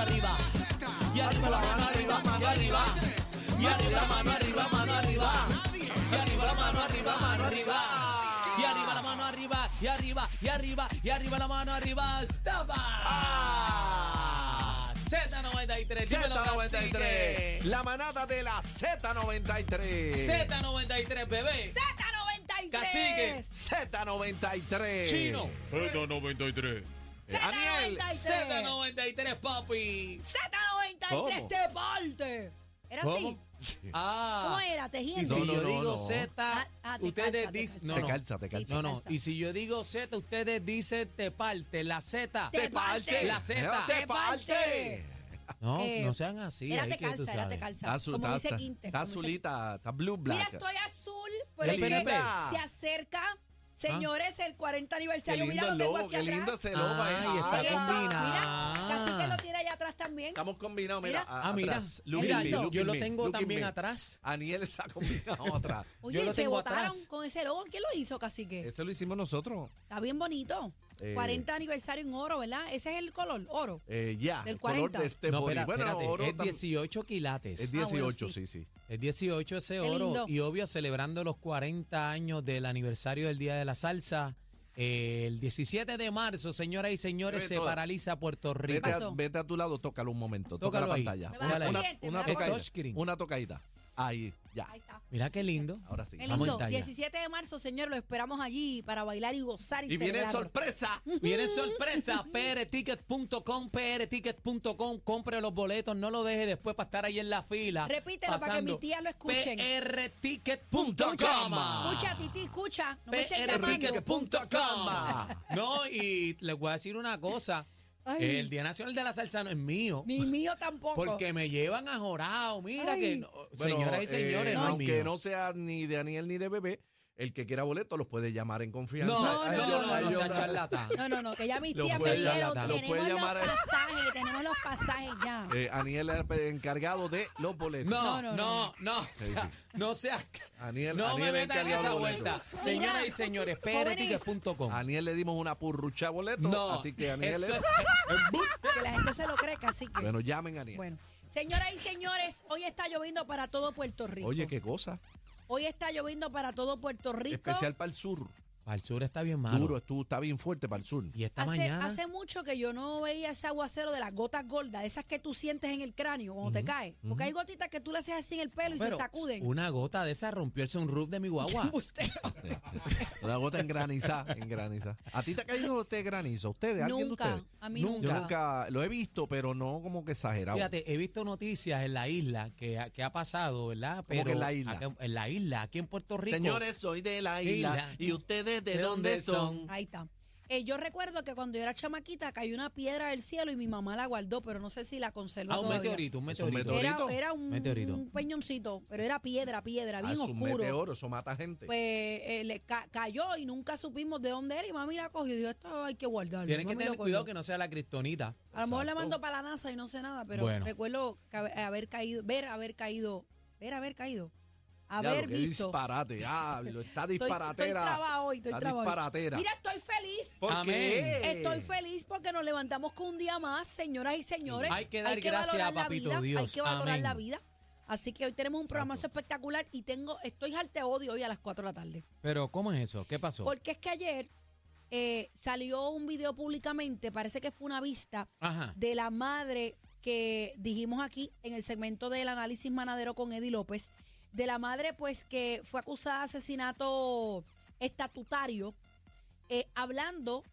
arriba. Y arriba la mano arriba, mano arriba. Y arriba la mano arriba, mano arriba. Y arriba la mano arriba, mano arriba. Y arriba la mano arriba, y arriba, y arriba, y arriba la mano arriba. ¡Estaba! Ah. Z93, dímelo, Z93, cacique. la manada de la Z93. Z93, bebé. Z93. Cacique. Z93. Chino. Z93. Aniel, Z93. Z93, papi. Z93 ¿Cómo? te parte. ¿Era así? ¿Cómo? Ah. ¿Cómo era? Y Tejiendo. si No, no, yo no, digo no. Z, Ah, ah, te ustedes dicen. No, Te no. calza, te calza. No, no. Y si yo digo Z, ustedes dicen te parte. La Z. Te parte. La Z. Te parte. No, Eh, no sean así. Era te calza, era te calza. Está azul, Como está- dice Quinte. Está azulita, está blue Mira, black. estoy azul, pero es que se acerca, señores, el 40 Qué aniversario. lindo Mira el lo tengo logo, aquí qué atrás. lindo ese logo. Ay, está Ay, Esto, combinado. Mira, casi que lo tiene allá atrás también. Estamos combinados, mira. Mira. a- Ah, mira. atrás. Look Mira, at me, yo, look yo at lo tengo también atrás. Aniel está combinado atrás. Oye, yo lo se tengo votaron atrás. con ese logo. ¿Quién lo hizo, cacique? Ese lo hicimos nosotros. Está bien bonito. Eh. 40 aniversario en oro, ¿verdad? Ese es el color, oro. Eh, ya, Del el color 40. de este No, espera, Bueno, espérate. oro es tam- 18 quilates. Es Ah, bueno, 18, sí. sí, sí. Es 18 ese Qué oro. lindo. Y obvio, celebrando los 40 años del aniversario del Día de la Salsa. Eh, el 17 de marzo, señoras y señores, se paraliza Puerto Rico. Vete a, vete a tu lado, tócalo un momento. Toca Tócalo la ahí. pantalla. Una, una me va a tocadita. touchscreen. Una tocadita. Ahí, ya. Ahí está. Mira qué lindo. Ahora sí. Qué Vamos lindo. en talla. 17 de marzo, señor, lo esperamos allí para bailar y gozar y, Y viene celebrar. sorpresa. Viene sorpresa, prticket.com, prticket.com, compre los boletos, no lo deje después para estar ahí en la fila. Repítelo para que mi tía lo escuchen. prticket.com. Escucha, Titi, escucha. No me estés llamando. prticket.com. No, y les voy a decir una cosa. Ay. El Día Nacional de la Salsa no es mío. Ni mío tampoco. Porque me llevan a jorado. Mira Ay. que, no- Bueno, señoras y eh, señores, no es aunque mío. no sea ni de Aniel ni de Bebé, el que quiera boleto los puede llamar en confianza. No, no, no, no, no, yo- sea charlatán. No, no, no, que ya mis tías me puede dijeron, tenemos puede los llamar a- pasajes, tenemos los pasajes ya. Eh, Aniel es el encargado de los boletos. No, No, no, no, no, seas, Aniel- no Aniel me metan en encargado esa de vuelta. boletos. Señoras y señores. A Aniel le dimos una purrucha boletos, No, así que Aniel eso es... Que la gente se lo cree, así que. Bueno, llamen a Aniel. Bueno, señoras y señores, hoy está lloviendo para todo Puerto Rico. Oye, qué cosa. Hoy está lloviendo para todo Puerto Rico. Especial para el sur. Para el sur está bien malo. Duro, estuvo, está bien fuerte para el sur. Y esta Hace, mañana. hace mucho que yo no veía ese aguacero de las gotas gordas, esas que tú sientes en el cráneo cuando te caes. Porque hay gotitas que tú le haces así en el pelo y pero se sacuden. una gota de esa rompió el sunroof de mi guagua. Una gota en graniza, en graniza. ¿A ti te ha caído este granizo? ¿Ustedes? ¿Alguien de nunca, ustedes? a mí Nunca. Yo nunca. lo he visto, pero no como que exagerado. Fíjate, he visto noticias en la isla que, ha- que ha pasado, ¿verdad? ¿Cómo que en la isla? acá- en la isla, aquí en Puerto Rico. Señores, soy de la isla. Isla. ¿Y ustedes de, ¿De dónde dónde son? son? Ahí está. Eh, yo recuerdo que cuando yo era chamaquita cayó una piedra del cielo y mi mamá la guardó, pero no sé si la conservó Ah, un todavía. meteorito, un Es un meteorito. meteorito. Era, era un, Meteorito. un peñoncito, pero era piedra, piedra, Ah, bien es un oscuro. meteoro, eso mata gente. Pues eh, le ca- cayó y nunca supimos de dónde era y mami la cogió y dijo, esto hay que guardarlo. Tienes que tener cuidado que no sea la cristonita. A lo mejor le mandó para la NASA y no sé nada, pero Bueno. recuerdo que haber, caído, ver haber caído, ver haber caído, haber que visto. disparate, diablo, está Estoy, estoy disparatera. trabada hoy, estoy está hoy. disparatera. Mira, estoy feliz. ¿Por Amén. qué? Estoy feliz porque nos levantamos con un día más, señoras y señores. Hay que dar gracias valorar a la Papito vida, Hay Dios. que valorar Amén. la vida. Así que hoy tenemos un programazo espectacular y tengo, estoy arte odio hoy a las 4 de la tarde. Pero, ¿cómo es eso? ¿Qué pasó? Porque es que ayer eh, salió un video públicamente, parece que fue una vista Ajá. de la madre que dijimos aquí en el segmento del análisis manadero con Eddie López, de la madre pues que fue acusada de asesinato estatutario, eh, hablando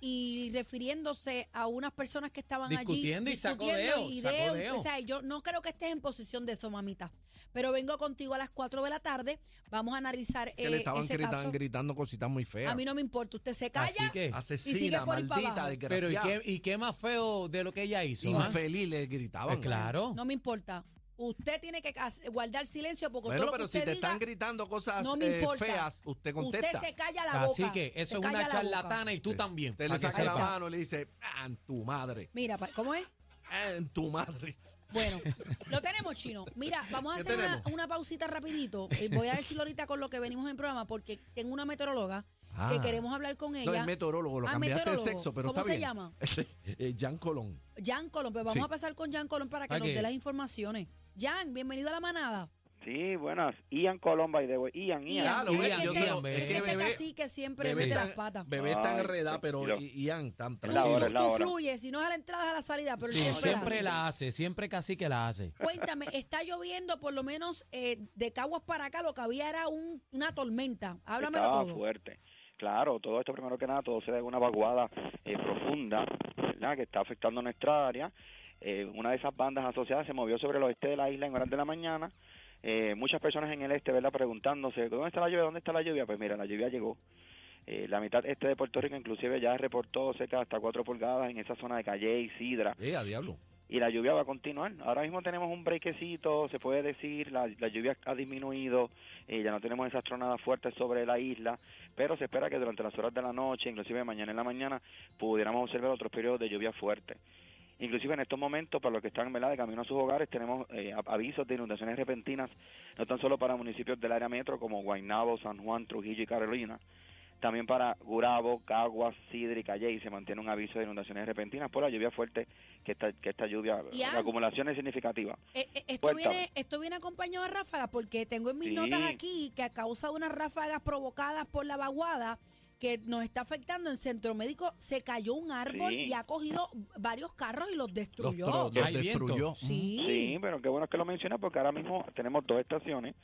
y refiriéndose a unas personas que estaban Discutiendo allí. y discutiendo y sacó deo. deo. O sea, yo no creo que estés en posición de eso, mamita. Pero vengo contigo a las 4 de la tarde. Vamos a analizar que le eh, estaban ese gritando, caso. gritando cositas muy feas. A mí no me importa. Usted se calla. Así que- y sigue Asesina, por maldita. Pero, ¿y qué, ¿y qué más feo de lo que ella hizo? ah? Infeliz le gritaban. Pues claro. No me importa. Usted tiene que guardar silencio porque Bueno, todo lo pero que si usted te diga, están gritando cosas no me eh, importa. feas, usted contesta. Usted se calla la boca. Así que eso es una charlatana y tú también. Usted le saca la mano y le dice, ah, en tu madre, Mira, ¿cómo es? ah, en tu madre. Bueno, lo tenemos, Chino. Mira, vamos a ¿Qué hacer una, pausita rapidito. Eh, voy a decirlo ahorita con lo que venimos en programa porque tengo una meteoróloga Ah. que queremos hablar con No, ella. es meteorólogo, lo Ah, cambiaste de meteorólogo. sexo, pero ¿Cómo está se bien. llama? Eh, Jan Colón. Jan Colón, pues vamos Sí. a pasar con Jan Colón para que Ok. nos dé las informaciones. Jan, bienvenido a la manada. Sí, buenas. Ian Colomba y de Ian, Ian. Ya, lo que yo este- sé, es es que este cacique siempre Bebé mete las patas. bebé está enredada, pero Ian, tan Tú, la hora, tranquilo. tú hora. fluyes, si no es a la entrada, es a la salida, pero Sí, siempre, siempre la hace. la hace, siempre casi que la hace. Cuéntame, está lloviendo, por lo menos eh, de Caguas para acá, lo que había era un- una tormenta. Háblamelo Estaba todo. fuerte. Claro, todo esto primero que nada, todo se debe a una vaguada eh, profunda, ¿verdad? Que está afectando nuestra área. Eh, una de esas bandas asociadas se movió sobre el oeste de la isla en horas de la mañana. Eh, muchas personas en el este, ¿verdad? Preguntándose, ¿dónde está la lluvia? ¿Dónde está la lluvia? Pues mira, la lluvia llegó. Eh, la mitad este de Puerto Rico inclusive ya reportó cerca de hasta 4 pulgadas en esa zona de Calle y Sidra. Eh, diablo. Y la lluvia va a continuar. Ahora mismo tenemos un brequecito, se puede decir, la, lluvia ha disminuido, eh, ya no tenemos esas tronadas fuertes sobre la isla, pero se espera que durante las horas de la noche, inclusive mañana en la mañana, pudiéramos observar otros periodos de lluvia fuerte. Inclusive en estos momentos, para los que están ¿verdad? de camino a sus hogares, tenemos eh, avisos de inundaciones repentinas, no tan solo para municipios del área metro como Guaynabo, San Juan, Trujillo y Carolina, también para Gurabo, Caguas, Sidra y Calle se mantiene un aviso de inundaciones repentinas por la lluvia fuerte que esta, que esta lluvia, Ian. la acumulación es significativa. Eh, eh, esto, Cuéntame. viene, esto viene acompañado de ráfagas, porque tengo en mis Sí. notas aquí que a causa de unas ráfagas provocadas por la vaguada que nos está afectando en Centro Médico, se cayó un árbol Sí. y ha cogido varios carros y los destruyó. los destruyó. Sí. Sí, pero qué bueno que lo menciona porque ahora mismo tenemos dos estaciones,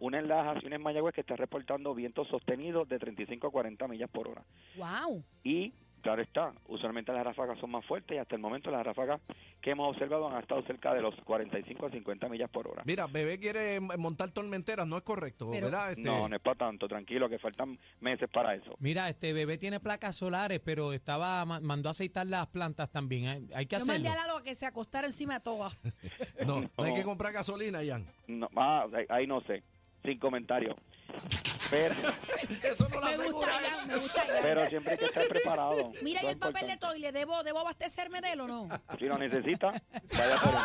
una en Lajas y una en Mayagüez que está reportando vientos sostenidos de 35 a 40 millas por hora. Wow. Y claro está, usualmente las ráfagas son más fuertes y hasta el momento las ráfagas que hemos observado han estado cerca de los 45 a 50 millas por hora. Mira, bebé quiere montar tormenteras, no es correcto, Pero- ¿verdad? Este, No, no es para tanto, tranquilo, que faltan meses para eso. Mira, este bebé tiene placas solares, pero estaba ma- mandó a aceitar las plantas también. Hay, hay que Yo mandé hacerlo. a Lalo a que se acostara encima de todas. no, no hay que comprar gasolina, Ian. No, ah, ahí- ahí no sé, sin comentario. Pero, pero siempre hay que estar preparado. Mira, ¿y el papel de toile? ¿Debo, ¿Debo abastecerme de él o no? Si lo necesita, vaya por él.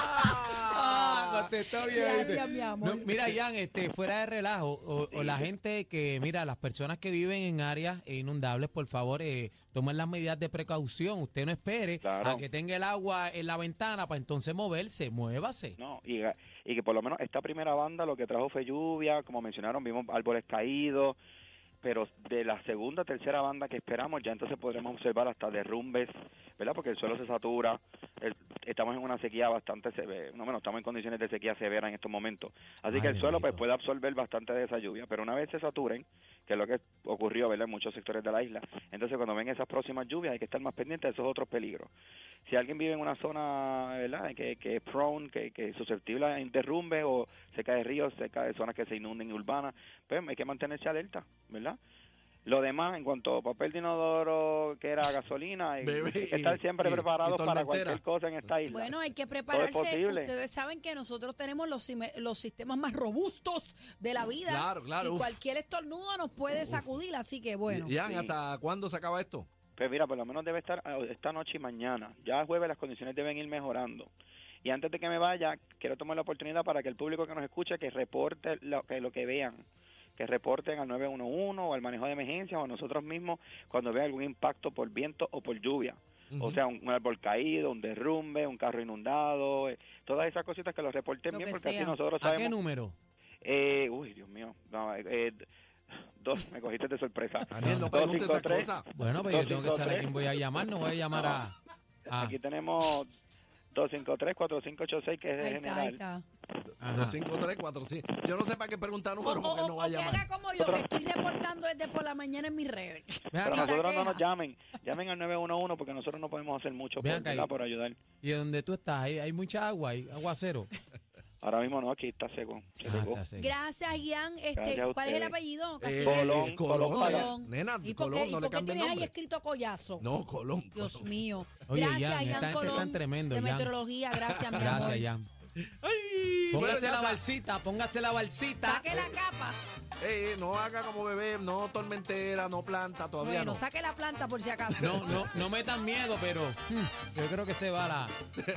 Ah, contestó bien, Gracias, mi amor. No, mira, Ian, este, fuera de relajo, o, o la gente que, mira, las personas que viven en áreas inundables, por favor, eh, tomen las medidas de precaución. Usted no espere Claro. a que tenga el agua en la ventana para entonces moverse. Muévase. No, y, y que por lo menos esta primera banda lo que trajo fue lluvia, como mencionaron, vimos árboles caídos, pero de la segunda, tercera banda que esperamos, ya entonces podremos observar hasta derrumbes, ¿verdad? Porque el suelo se satura, el- estamos en una sequía bastante severa, no, bueno, estamos en condiciones de sequía severa en estos momentos, así Ay, que el suelo pues puede absorber bastante de esa lluvia, pero una vez se saturen, que es lo que ocurrió, ¿verdad? En muchos sectores de la isla, entonces cuando ven esas próximas lluvias hay que estar más pendientes de esos otros peligros. Si alguien vive en una zona, ¿verdad? Que, que es prone, que, que es susceptible a derrumbe o cerca de ríos, cerca de zonas que se inunden urbanas, pues hay que mantenerse alerta, ¿verdad? Lo demás, en cuanto a papel de inodoro, que era gasolina, hay Bebé, hay que estar y- siempre y- preparados y para cualquier cosa en esta isla. Bueno, hay que prepararse. Ustedes saben que nosotros tenemos los, los sistemas más robustos de la vida. Claro, claro, Y uf. cualquier estornudo nos puede sacudir, así que bueno. Ian, Sí. ¿hasta cuándo se acaba esto? Pues mira, por lo menos debe estar ah, esta noche y mañana. Ya jueves las condiciones deben ir mejorando. Y antes de que me vaya, quiero tomar la oportunidad para que el público que nos escuche que reporte lo que, lo que vean, que reporten al 911 o al manejo de emergencia o a nosotros mismos cuando vean algún impacto por viento o por lluvia. O sea, un, un árbol caído, un derrumbe, un carro inundado, eh, todas esas cositas que lo reporten Lo bien que porque sea. así nosotros ¿A qué sabemos. número? Eh, uy, Dios mío. No, eh, eh, dos, me cogiste de sorpresa. Daniel, no pregunte esas 253. cosas. Bueno, pues yo tengo que saber a 253. quién voy a llamar. No voy a llamar a... a- Aquí tenemos 253-4586, que es de Ahí está, ahí general. está. ajá. 25345. Yo no sé para qué preguntar O, número porque o- no o va a que llamar. como yo, que estoy reportando desde por la mañana en mis redes. Ven Pero acá. Nosotros no nos llamen, llamen al 911 porque nosotros no podemos hacer mucho Ven por, acá, ¿verdad? y- por ayudar. ¿Y donde tú estás? ¿Hay, hay mucha agua? ¿Hay aguacero? Ahora mismo no, aquí está seco. Se Ah, está seco. Gracias, Ian. Este, Gracias a ¿Cuál es el ustedes. apellido? Eh, Cacique? Colón, Colón, Colón. Nena, ¿Y por Colón, qué, y no le por qué cambie el tienes ahí nombre. escrito Collazo? No, Colón. Dios Colón. mío. Oye, gracias, Ian, Ian Colón. tremendo, de Ian. meteorología, gracias, mi amor. Gracias, Jan. Ay, Póngase la balsita, póngase la balsita. Saque la capa. Eh, no haga como bebé, no tormentera, no planta, todavía Bueno, no. saque la planta por si acaso. No, no, no metan miedo, pero hmm, yo creo que se va la.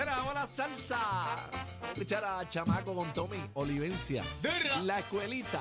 Era ahora salsa. Vamos a escuchar a Chamaco con Tommy Olivencia. Derra. La escuelita.